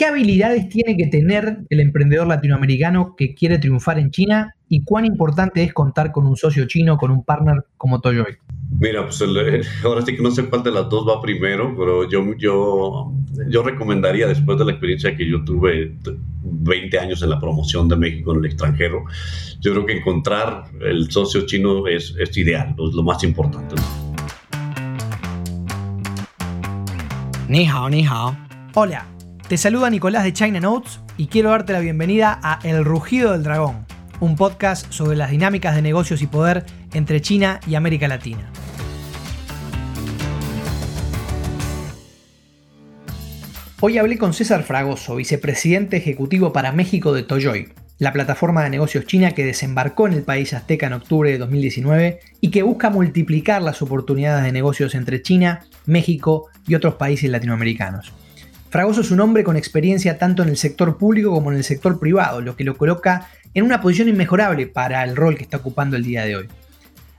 ¿Qué habilidades tiene que tener el emprendedor latinoamericano que quiere triunfar en China y cuán importante es contar con un socio chino, con un partner como Toyoy? Mira, pues ahora sí que no sé cuál de las dos va primero, pero yo, yo, yo recomendaría, después de la experiencia que yo tuve 20 años en la promoción de México en el extranjero, yo creo que encontrar el socio chino es, es ideal, es lo más importante. Ni hao, ni hao. Hola, te saluda Nicolás de China Notes y quiero darte la bienvenida a El Rugido del Dragón, un podcast sobre las dinámicas de negocios y poder entre China y América Latina. Hoy hablé con César Fragoso, vicepresidente ejecutivo para México de Toyoy, la plataforma de negocios china que desembarcó en el país azteca en octubre de 2019 y que busca multiplicar las oportunidades de negocios entre China, México y otros países latinoamericanos. Fragoso es un hombre con experiencia tanto en el sector público como en el sector privado, lo que lo coloca en una posición inmejorable para el rol que está ocupando el día de hoy.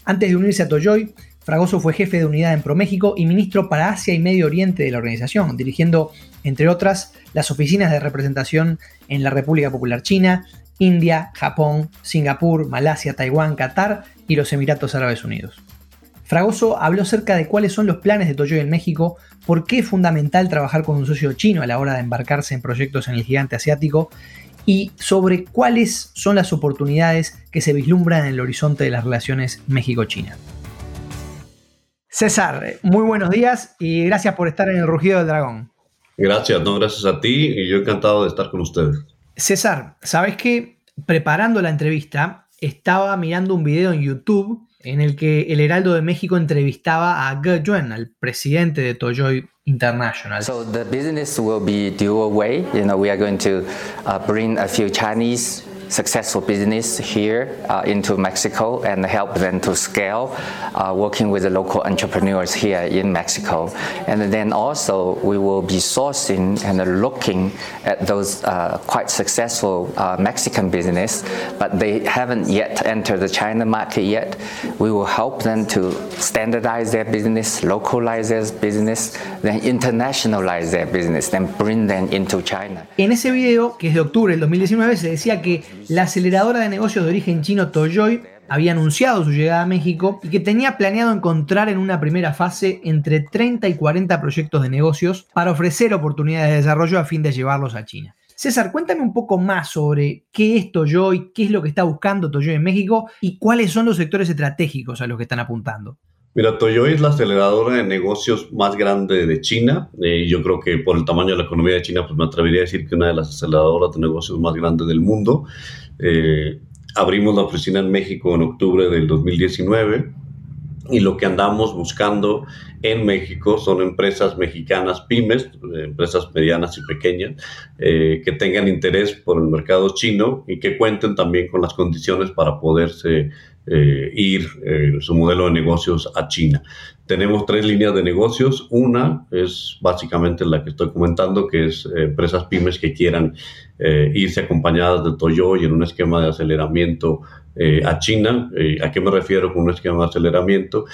Antes de unirse a Toyoy, Fragoso fue jefe de unidad en ProMéxico y ministro para Asia y Medio Oriente de la organización, dirigiendo, entre otras, las oficinas de representación en la República Popular China, India, Japón, Singapur, Malasia, Taiwán, Qatar y los Emiratos Árabes Unidos. Fragoso habló acerca de cuáles son los planes de Toyoy en México, por qué es fundamental trabajar con un socio chino a la hora de embarcarse en proyectos en el gigante asiático y sobre cuáles son las oportunidades que se vislumbran en el horizonte de las relaciones México-China. César, muy buenos días y gracias por estar en el Rugido del Dragón. Gracias, no, gracias a ti y yo encantado de estar con ustedes. César, ¿sabes qué? Preparando la entrevista, estaba mirando un video en YouTube en el que el Heraldo de México entrevistaba a Ge Juan, al presidente de Toyoy International. So the business will be dual way. You know, we are going to uh, bring a few Chinese successful business here uh, into Mexico and help them to scale, uh, working with the local entrepreneurs here in Mexico. And then also we will be sourcing and looking at those uh, quite successful uh, Mexican business, but they haven't yet entered the China market yet. We will help them to standardize their business, localize their business, then internationalize their business, then bring them into China. En ese video, que es de octubre del 2019, se decía que la aceleradora de negocios de origen chino Toyoy había anunciado su llegada a México y que tenía planeado encontrar en una primera fase entre 30 y 40 proyectos de negocios para ofrecer oportunidades de desarrollo a fin de llevarlos a China. César, cuéntame un poco más sobre qué es Toyoy, qué es lo que está buscando Toyoy en México y cuáles son los sectores estratégicos a los que están apuntando. Mira, Toyoy es la aceleradora de negocios más grande de China. Eh, yo creo que por el tamaño de la economía de China, pues me atrevería a decir que una de las aceleradoras de negocios más grandes del mundo. Eh, abrimos la oficina en México en octubre del 2019 y lo que andamos buscando en México son empresas mexicanas pymes, eh, empresas medianas y pequeñas, que tengan interés por el mercado chino y que cuenten también con las condiciones para poderse ir su modelo de negocios a China. Tenemos tres líneas de negocios. Una es básicamente la que estoy comentando, que es empresas pymes que quieran eh, irse acompañadas de Toyo y en un esquema de aceleramiento eh, a China. Eh, ¿A qué me refiero con un esquema de aceleramiento?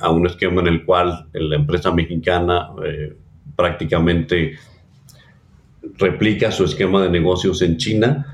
a un esquema en el cual la empresa mexicana prácticamente replica su esquema de negocios en China.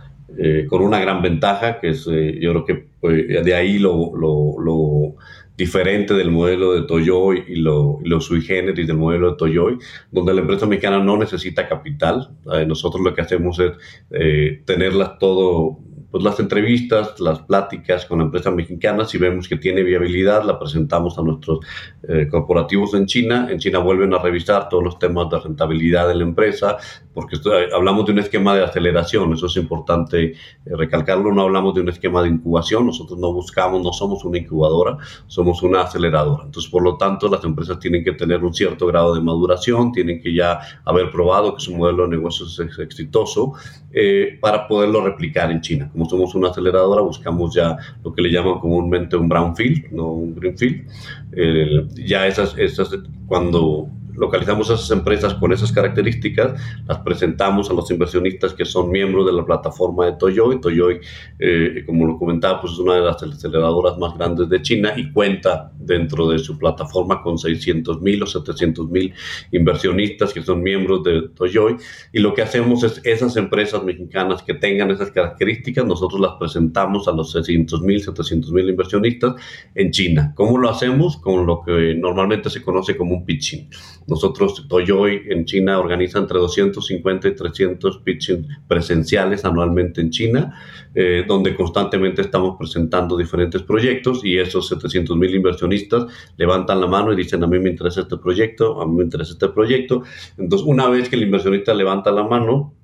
Con una gran ventaja, que es, yo creo que pues, de ahí lo, lo diferente del modelo de Toyoy y lo, lo sui generis del modelo de Toyoy, donde la empresa mexicana no necesita capital. Eh, nosotros lo que hacemos es eh, tenerlas todo pues, las entrevistas, las pláticas con empresas mexicanas, si vemos que tiene viabilidad, la presentamos a nuestros eh, corporativos en China. En China vuelven a revisar todos los temas de rentabilidad de la empresa, porque hablamos de un esquema de aceleración, eso es importante eh, recalcarlo, no hablamos de un esquema de incubación, nosotros no buscamos, no somos una incubadora, somos una aceleradora. Entonces, por lo tanto, las empresas tienen que tener un cierto grado de maduración, tienen que ya haber probado que su modelo de negocios es exitoso eh, para poderlo replicar en China. Como somos una aceleradora, buscamos ya lo que le llaman comúnmente un brownfield, no un greenfield. Eh, ya esas, esas, cuando localizamos esas empresas con esas características, las presentamos a los inversionistas que son miembros de la plataforma de Toyoy. Toyoy, eh, como lo comentaba, pues es una de las aceleradoras más grandes de China y cuenta dentro de su plataforma con 600 mil o 700 mil inversionistas que son miembros de Toyoy. Y lo que hacemos es esas empresas mexicanas que tengan esas características, nosotros las presentamos a los 600 mil, 700 mil inversionistas en China. ¿Cómo lo hacemos? Con lo que normalmente se conoce como un pitching. Nosotros, Toyoy en China organiza entre 250 y 300 pitching presenciales anualmente en China, eh, donde constantemente estamos presentando diferentes proyectos y esos 700 mil inversionistas levantan la mano y dicen a mí me interesa este proyecto, a mí me interesa este proyecto. Entonces, una vez que el inversionista levanta la mano,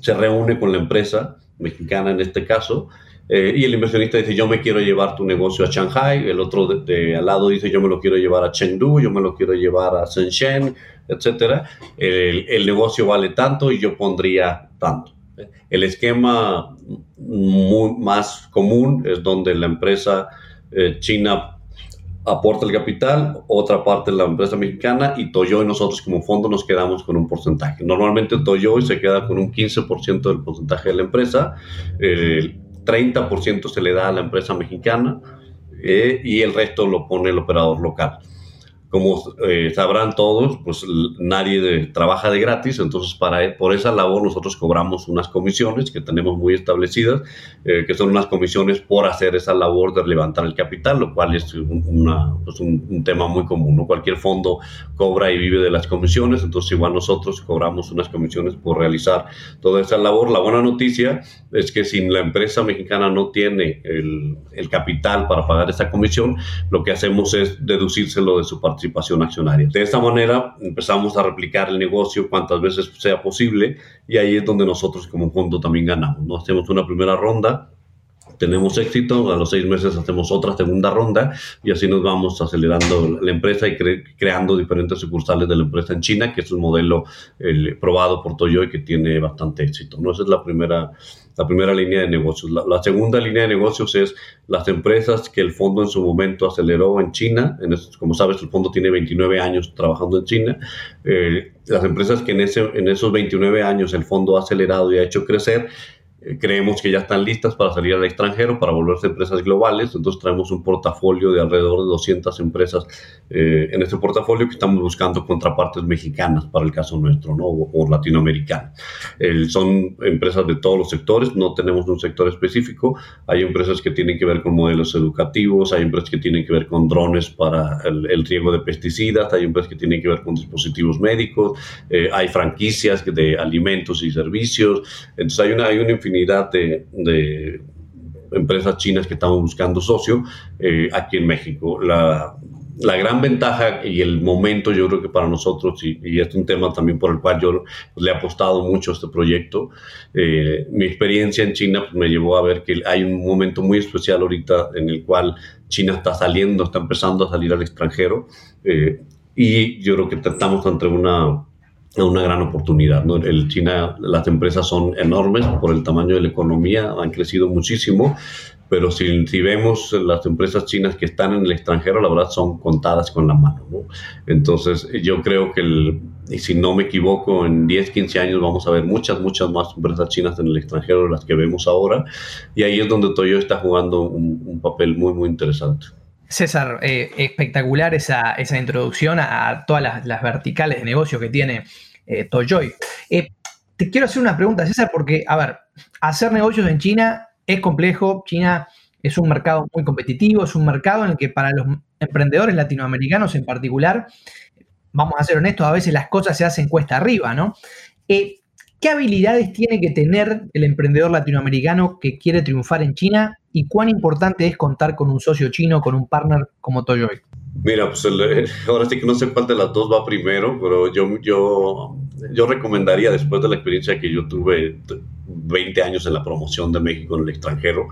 se reúne con la empresa mexicana en este caso, eh, y el inversionista dice, yo me quiero llevar tu negocio a Shanghai, el otro de, al lado dice, yo me lo quiero llevar a Chengdu, yo me lo quiero llevar a Shenzhen, etc. El, el negocio vale tanto y yo pondría tanto. El esquema más común es donde la empresa eh, china aporta el capital, otra parte la empresa mexicana y Toyoy nosotros como fondo nos quedamos con un porcentaje. Normalmente Toyoy se queda con un 15% del porcentaje de la empresa. 30% se le da a la empresa mexicana eh, y el resto lo pone el operador local como eh, sabrán todos, pues nadie trabaja de gratis, entonces para, por esa labor nosotros cobramos unas comisiones que tenemos muy establecidas, eh, que son unas comisiones por hacer esa labor de levantar el capital, lo cual es una, pues un, tema muy común. ¿no? Cualquier fondo cobra y vive de las comisiones, entonces igual nosotros cobramos unas comisiones por realizar toda esa labor. La buena noticia es que si la empresa mexicana no tiene el, el capital para pagar esa comisión, lo que hacemos es deducírselo de su participación De esta manera empezamos a replicar el negocio cuantas veces sea posible y ahí es donde nosotros como fondo también ganamos. ¿no? Hacemos una primera ronda tenemos éxito, a los seis meses hacemos otra segunda ronda y así nos vamos acelerando la empresa y creando diferentes sucursales de la empresa en China, que es un modelo probado por Toyo y que tiene bastante éxito. ¿no? Esa es la primera, la primera línea de negocios. La, segunda línea de negocios es las empresas que el fondo en su momento aceleró en China. En como sabes, el fondo tiene 29 años trabajando en China. Eh, las empresas que en, ese, en esos 29 años el fondo ha acelerado y ha hecho crecer creemos que ya están listas para salir al extranjero, para volverse empresas globales. Entonces traemos un portafolio de alrededor de 200 empresas eh, en este portafolio que estamos buscando contrapartes mexicanas para el caso nuestro, ¿no? O, latinoamericano. son empresas de todos los sectores, no tenemos un sector específico. Hay empresas que tienen que ver con modelos educativos, hay empresas que tienen que ver con drones para el, riego de pesticidas, hay empresas que tienen que ver con dispositivos médicos, eh, hay franquicias de alimentos y servicios. Entonces hay una, hay una infinidad de, empresas chinas que estamos buscando socio eh, aquí en México. La, gran ventaja y el momento yo creo que para nosotros, y, y es un tema también por el cual yo le he apostado mucho a este proyecto, eh, mi experiencia en China pues, me llevó a ver que hay un momento muy especial ahorita en el cual China está saliendo, está empezando a salir al extranjero, eh, y yo creo que estamos ante una una gran oportunidad. ¿no? China, las empresas son enormes por el tamaño de la economía, han crecido muchísimo, pero si, vemos las empresas chinas que están en el extranjero, la verdad son contadas con la mano. ¿no? Entonces, yo creo que, si no me equivoco, en 10, 15 años vamos a ver muchas, muchas más empresas chinas en el extranjero de las que vemos ahora, y ahí es donde Toyo está jugando un, papel muy, muy interesante. César, eh, espectacular esa, esa, introducción a, todas las, verticales de negocio que tiene eh, Toyoy. Eh, te quiero hacer una pregunta, César, porque, a ver, hacer negocios en China es complejo. China es un mercado muy competitivo, es un mercado en el que para los emprendedores latinoamericanos en particular, vamos a ser honestos, a veces las cosas se hacen cuesta arriba, ¿no? Eh, ¿Qué habilidades tiene que tener el emprendedor latinoamericano que quiere triunfar en China y cuán importante es contar con un socio chino, con un partner como Toyoy? Mira, pues ahora sí que no sé cuál de las dos va primero, pero yo, yo, yo recomendaría, después de la experiencia que yo tuve 20 años en la promoción de México en el extranjero.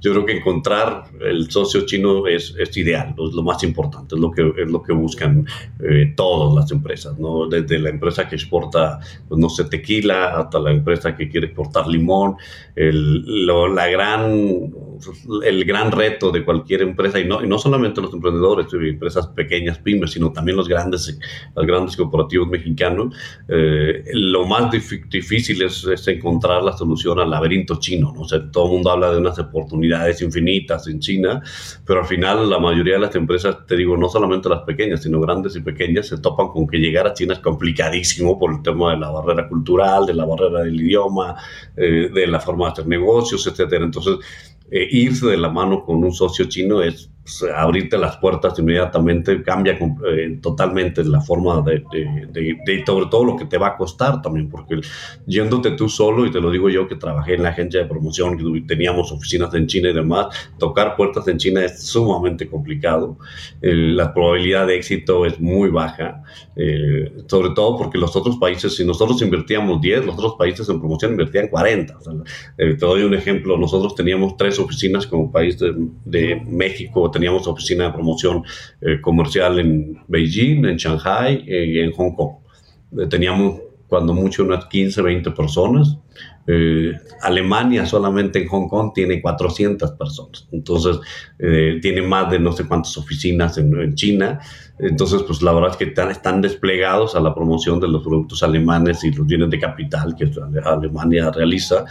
Yo creo que encontrar el socio chino es, es ideal, es lo más importante, es lo que, es lo que buscan eh, todas las empresas, ¿no? desde la empresa que exporta, pues, no sé, tequila, hasta la empresa que quiere exportar limón, el, la gran, el gran reto de cualquier empresa, y no, y no solamente los emprendedores, empresas pequeñas, pymes, sino también los grandes, los grandes corporativos mexicanos, eh, lo más difícil es, es, encontrar la solución al laberinto chino, ¿no? O sea, todo el mundo habla de unas oportunidades infinitas en China, pero al final la mayoría de las empresas, te digo, no solamente las pequeñas, sino grandes y pequeñas, se topan con que llegar a China es complicadísimo por el tema de la barrera cultural, de la barrera del idioma, eh, de la forma de hacer negocios, etcétera. Entonces, eh, irse de la mano con un socio chino es abrirte las puertas inmediatamente, cambia eh, totalmente la forma de, de, sobre todo lo que te va a costar también, porque yéndote tú solo, y te lo digo yo que trabajé en la agencia de promoción, que teníamos oficinas en China y demás, tocar puertas en China es sumamente complicado, la probabilidad de éxito es muy baja, eh, sobre todo porque los otros países, si nosotros invertíamos 10, los otros países en promoción invertían 40. Eh, te doy un ejemplo, nosotros teníamos tres oficinas como país de, de México, teníamos oficina de promoción eh, comercial en Beijing, en Shanghai eh, y en Hong Kong. Eh, teníamos cuando mucho unas 15, 20 personas. Alemania solamente en Hong Kong tiene 400 personas. Entonces, tiene más de no sé cuántas oficinas en, China. Entonces, pues la verdad es que están, están, desplegados a la promoción de los productos alemanes y los bienes de capital que Alemania realiza.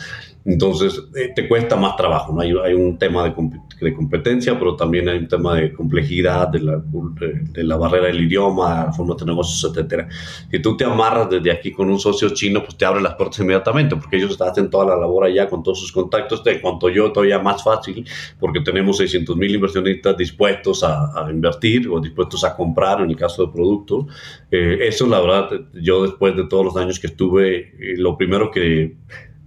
Entonces, eh, te cuesta más trabajo, ¿no? Hay, hay un tema de, de, competencia, pero también hay un tema de complejidad, de la, de, la barrera del idioma, la forma de negocios, etcétera. Si tú te amarras desde aquí con un socio chino, pues te abre las puertas inmediatamente, porque ellos hacen toda la labor allá con todos sus contactos. De cuanto yo, todavía más fácil, porque tenemos 600 mil inversionistas dispuestos a, a, invertir o dispuestos a comprar en el caso de productos. Eh, eso, la verdad, yo después de todos los años que estuve, eh, lo primero que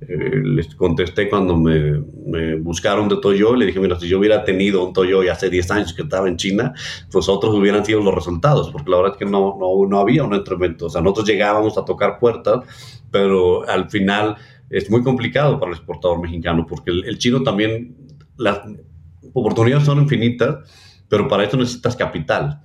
eh, les contesté cuando me, buscaron de Toyo, le dije, mira, si yo hubiera tenido un Toyo hace 10 años que estaba en China, pues otros hubieran sido los resultados, porque la verdad es que no, no, no había un instrumento. O sea, nosotros llegábamos a tocar puertas, pero al final es muy complicado para el exportador mexicano, porque el, chino también, las oportunidades son infinitas, pero para eso necesitas capital.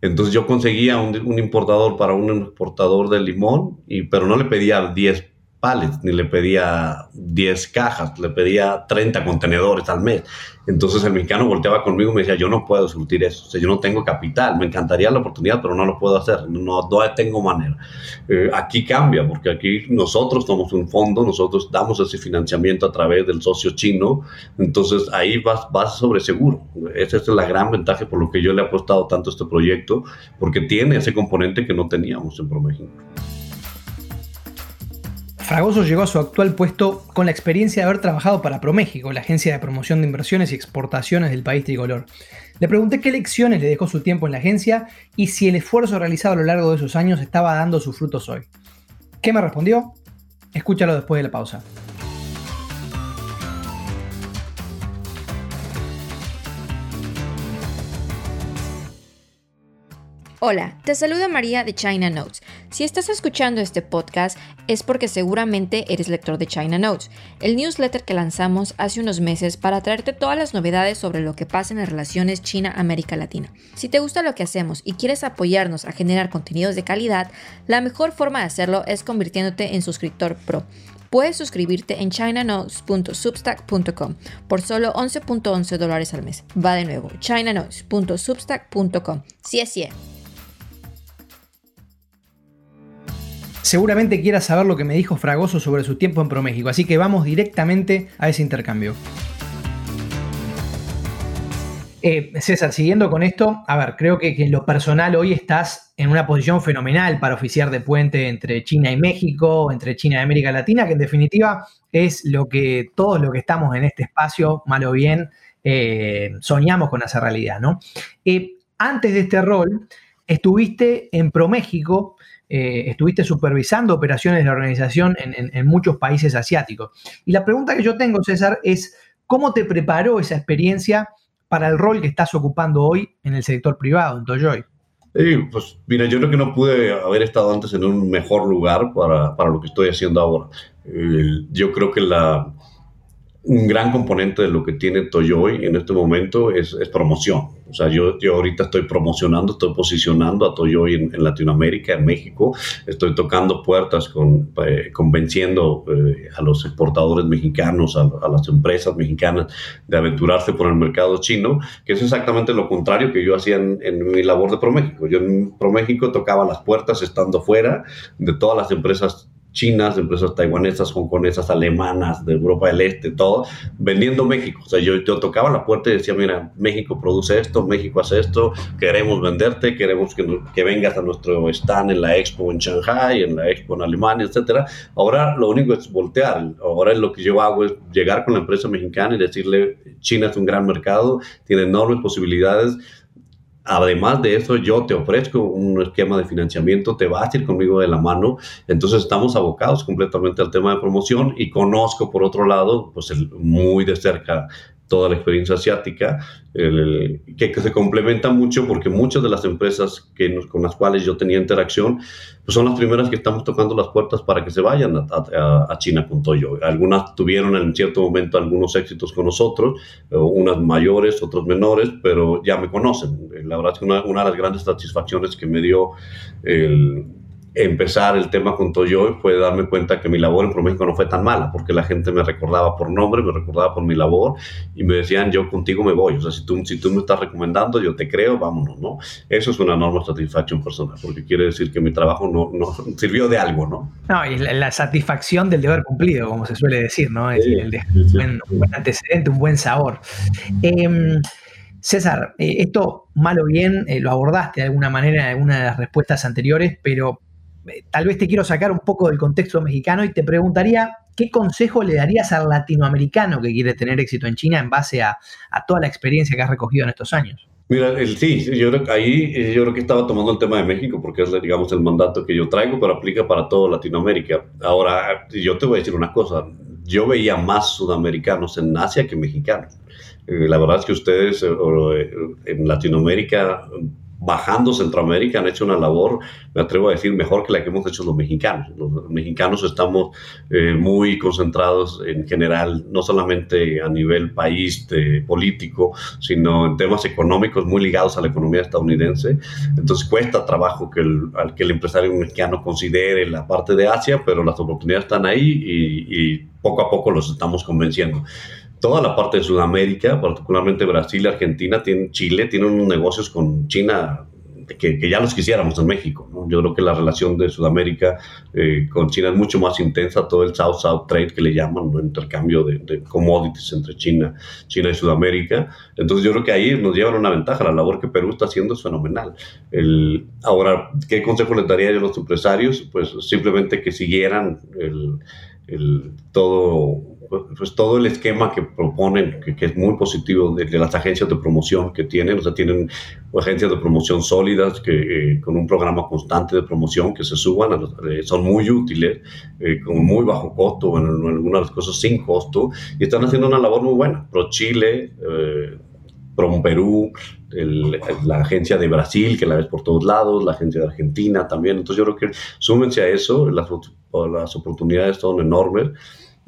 Entonces yo conseguía un, un, importador para un exportador de limón, y, pero no le pedía 10 pallets, ni le pedía 10 cajas, le pedía 30 contenedores al mes. Entonces el mexicano volteaba conmigo y me decía, yo no puedo surtir eso, o sea, yo no tengo capital, me encantaría la oportunidad, pero no lo puedo hacer, no, no tengo manera. Eh, aquí cambia, porque aquí nosotros somos un fondo, nosotros damos ese financiamiento a través del socio chino, entonces ahí vas, vas sobre seguro. Esa es la gran ventaja por lo que yo le he apostado tanto a este proyecto, porque tiene ese componente que no teníamos en ProMéxico. Fragoso llegó a su actual puesto con la experiencia de haber trabajado para ProMéxico, la agencia de promoción de inversiones y exportaciones del país tricolor. Le pregunté qué lecciones le dejó su tiempo en la agencia y si el esfuerzo realizado a lo largo de esos años estaba dando sus frutos hoy. ¿Qué me respondió? Escúchalo después de la pausa. Hola, te saluda María de China Notes. Si estás escuchando este podcast es porque seguramente eres lector de China Notes, el newsletter que lanzamos hace unos meses para traerte todas las novedades sobre lo que pasa en las relaciones China-América Latina. Si te gusta lo que hacemos y quieres apoyarnos a generar contenidos de calidad, la mejor forma de hacerlo es convirtiéndote en suscriptor pro. Puedes suscribirte en chinanotes.substack.com por solo 11.11 dólares al mes. Va de nuevo, chinanotes.substack.com. Sí, sí. Seguramente quieras saber lo que me dijo Fragoso sobre su tiempo en ProMéxico, así que vamos directamente a ese intercambio. Eh, César, siguiendo con esto, a ver, creo que, en lo personal hoy estás en una posición fenomenal para oficiar de puente entre China y México, entre China y América Latina, que en definitiva es lo que todos los que estamos en este espacio, mal o bien, eh, soñamos con hacer realidad, ¿no? Eh, antes de este rol, estuviste en ProMéxico, eh, estuviste supervisando operaciones de la organización en, muchos países asiáticos. Y la pregunta que yo tengo, César, es ¿cómo te preparó esa experiencia para el rol que estás ocupando hoy en el sector privado, en Toyoy? pues mira, yo creo que no pude haber estado antes en un mejor lugar para, para lo que estoy haciendo ahora. yo creo que la, un gran componente de lo que tiene Toyoy en este momento es, promoción. O sea, yo, yo ahorita estoy promocionando, estoy posicionando a Toyoy en, Latinoamérica, en México. Estoy tocando puertas, con, eh, convenciendo eh, a los exportadores mexicanos, a, las empresas mexicanas de aventurarse por el mercado chino, que es exactamente lo contrario que yo hacía en, en mi labor de ProMéxico. Yo en ProMéxico tocaba las puertas estando fuera de todas las empresas chinas, empresas taiwanesas, hongkonesas, alemanas, de Europa del Este, todo, vendiendo México. O sea, yo, tocaba la puerta y decía, mira, México produce esto, México hace esto, queremos venderte, queremos que, que vengas a nuestro stand en la expo en Shanghai, en la expo en Alemania, etcétera. Ahora lo único es voltear. Ahora lo que yo hago es llegar con la empresa mexicana y decirle, China es un gran mercado, tiene enormes posibilidades, Además de eso, yo te ofrezco un esquema de financiamiento, te vas a ir conmigo de la mano. Entonces estamos abocados completamente al tema de promoción y conozco por otro lado, pues muy de cerca toda la experiencia asiática, que, se complementa mucho porque muchas de las empresas que con las cuales yo tenía interacción pues son las primeras que estamos tocando las puertas para que se vayan a, China con Toyo. Algunas tuvieron en cierto momento algunos éxitos con nosotros, eh, unas mayores, otros menores, pero ya me conocen. La verdad es que una, una de las grandes satisfacciones que me dio el empezar el tema con Toyo fue darme cuenta que mi labor en ProMéxico no fue tan mala, porque la gente me recordaba por nombre, me recordaba por mi labor y me decían, yo contigo me voy. O sea, si tú, si tú me estás recomendando, yo te creo, vámonos, ¿no? Eso es una enorme satisfacción personal, porque quiere decir que mi trabajo no, no sirvió de algo, ¿no? No, y la, satisfacción del deber cumplido, como se suele decir, ¿no? Es el de, un, buen, antecedente, un buen sabor. Em, César, eh, esto, mal o bien, eh, lo abordaste de alguna manera en alguna de las respuestas anteriores, pero tal vez te quiero sacar un poco del contexto mexicano y te preguntaría qué consejo le darías al latinoamericano que quiere tener éxito en China en base a, toda la experiencia que has recogido en estos años. Mira, el, sí, yo creo ahí eh, yo creo que estaba tomando el tema de México porque es, digamos, el mandato que yo traigo, pero aplica para toda Latinoamérica. Ahora, yo te voy a decir una cosa, yo veía más sudamericanos en Asia que mexicanos. Eh, la verdad es que ustedes en Latinoamérica bajando Centroamérica han hecho una labor, me atrevo a decir, mejor que la que hemos hecho los mexicanos. Los mexicanos estamos eh, muy concentrados en general, no solamente a nivel país político, sino en temas económicos muy ligados a la economía estadounidense. Entonces cuesta trabajo que el, que el empresario mexicano considere la parte de Asia, pero las oportunidades están ahí y poco a poco los estamos convenciendo toda la parte de Sudamérica, particularmente Brasil, Argentina, tiene, Chile, tienen unos negocios con China que, ya los quisiéramos en México. Yo creo que la relación de Sudamérica eh, con China es mucho más intensa, todo el South-South Trade que le llaman, ¿no? intercambio de, commodities entre China, China y Sudamérica. Entonces yo creo que ahí nos llevan una ventaja, la labor que Perú está haciendo es fenomenal. Ahora, ¿qué consejo les daría yo a los empresarios? Pues simplemente que siguieran el, el todo pues todo el esquema que proponen, que, es muy positivo de, las agencias de promoción que tienen, o sea, tienen agencias de promoción sólidas que eh, con un programa constante de promoción que se suban, eh, son muy útiles, eh, con muy bajo costo, en, en, algunas cosas sin costo, y están haciendo una labor muy buena. Pro Chile, Pro Perú, la agencia de Brasil, que la ves por todos lados, la agencia de Argentina también. Entonces yo creo que súmense a eso, las, las oportunidades son enormes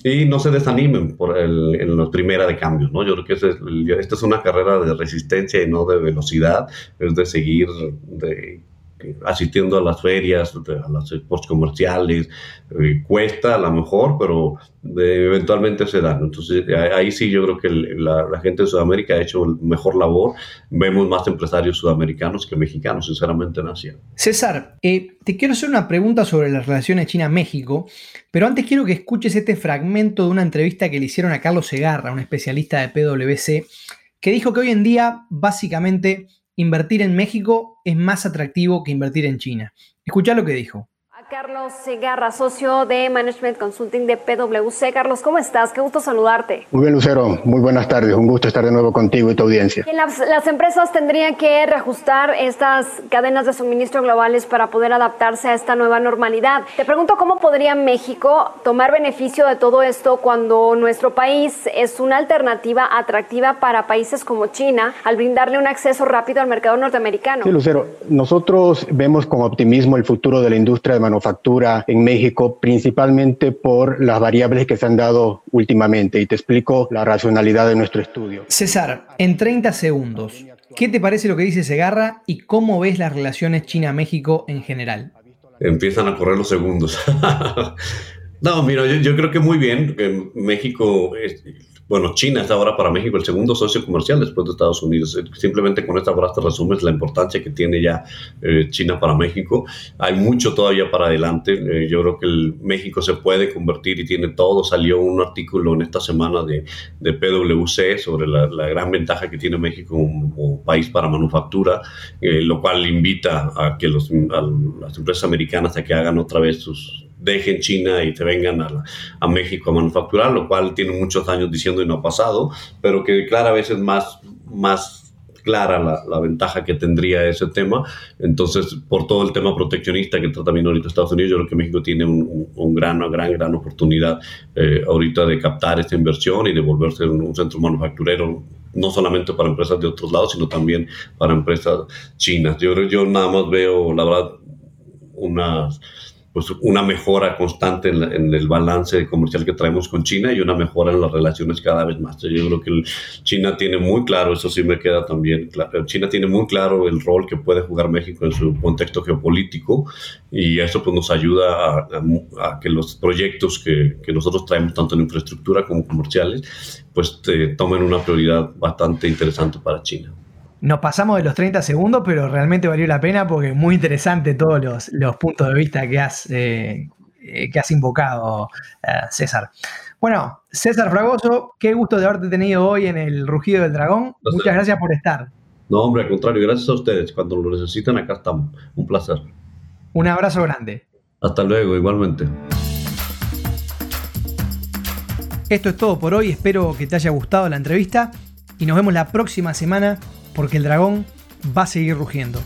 y no se desanimen por el, en la primera de cambios, ¿no? Yo creo que es, esta es una carrera de resistencia y no de velocidad, es de seguir de, asistiendo a las ferias, a las post comerciales, eh, cuesta a lo mejor, pero eventualmente se dan. Entonces ahí sí yo creo que la, gente de Sudamérica ha hecho mejor labor. Vemos más empresarios sudamericanos que mexicanos, sinceramente, en Asia. César, eh, te quiero hacer una pregunta sobre las relaciones China-México, pero antes quiero que escuches este fragmento de una entrevista que le hicieron a Carlos Segarra, un especialista de PwC, que dijo que hoy en día básicamente invertir en México es más atractivo que invertir en China. Escucha lo que dijo. Carlos Segarra, socio de Management Consulting de PwC. Carlos, ¿cómo estás? Qué gusto saludarte. Muy bien, Lucero. Muy buenas tardes. Un gusto estar de nuevo contigo y tu audiencia. Las, empresas tendrían que reajustar estas cadenas de suministro globales para poder adaptarse a esta nueva normalidad. Te pregunto cómo podría México tomar beneficio de todo esto cuando nuestro país es una alternativa atractiva para países como China al brindarle un acceso rápido al mercado norteamericano. Sí, Lucero. Nosotros vemos con optimismo el futuro de la industria de manufactura manufactura en México, principalmente por las variables que se han dado últimamente. Y te explico la racionalidad de nuestro estudio. César, en 30 segundos, ¿qué te parece lo que dice Segarra y cómo ves las relaciones China-México en general? Empiezan a correr los segundos. no, mira, yo, yo, creo que muy bien. Que México es, bueno, China es ahora para México el segundo socio comercial después de Estados Unidos. Eh, simplemente con esta frase resumes la importancia que tiene ya eh, China para México. Hay mucho todavía para adelante. Eh, yo creo que el México se puede convertir y tiene todo. Salió un artículo en esta semana de, de PwC sobre la, gran ventaja que tiene México como, país para manufactura, lo cual invita a que los, las empresas americanas a que hagan otra vez sus dejen China y te vengan a, a, México a manufacturar, lo cual tiene muchos años diciendo y no ha pasado, pero que cada vez es más, más clara la, la, ventaja que tendría ese tema. Entonces, por todo el tema proteccionista que trata también ahorita Estados Unidos, yo creo que México tiene un, un gran, una gran, gran oportunidad eh, ahorita de captar esta inversión y de volverse un, un centro manufacturero no solamente para empresas de otros lados, sino también para empresas chinas. Yo, yo nada más veo, la verdad, unas pues una mejora constante en, la, el balance comercial que traemos con China y una mejora en las relaciones cada vez más. Yo creo que China tiene muy claro, eso sí me queda también claro, China tiene muy claro el rol que puede jugar México en su contexto geopolítico y eso pues nos ayuda a que los proyectos que, que, nosotros traemos tanto en infraestructura como comerciales pues te, tomen una prioridad bastante interesante para China. Nos pasamos de los 30 segundos, pero realmente valió la pena porque es muy interesante todos los, los puntos de vista que has, eh, que has invocado, eh, César. Bueno, César Fragoso, qué gusto de haberte tenido hoy en el Rugido del Dragón. Muchas gracias por estar. No, hombre, al contrario, gracias a ustedes. Cuando lo necesitan, acá estamos. Un placer. Un abrazo grande. Hasta luego, igualmente. Esto es todo por hoy. Espero que te haya gustado la entrevista y nos vemos la próxima semana porque el dragón va a seguir rugiendo.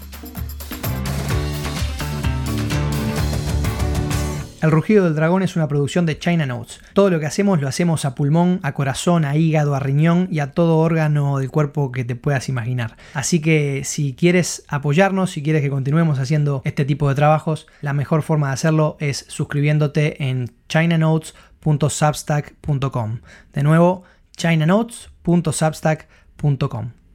El rugido del dragón es una producción de China Notes. Todo lo que hacemos lo hacemos a pulmón, a corazón, a hígado, a riñón y a todo órgano del cuerpo que te puedas imaginar. Así que si quieres apoyarnos, si quieres que continuemos haciendo este tipo de trabajos, la mejor forma de hacerlo es suscribiéndote en chinanotes.substack.com. De nuevo, chinanotes.substack.com.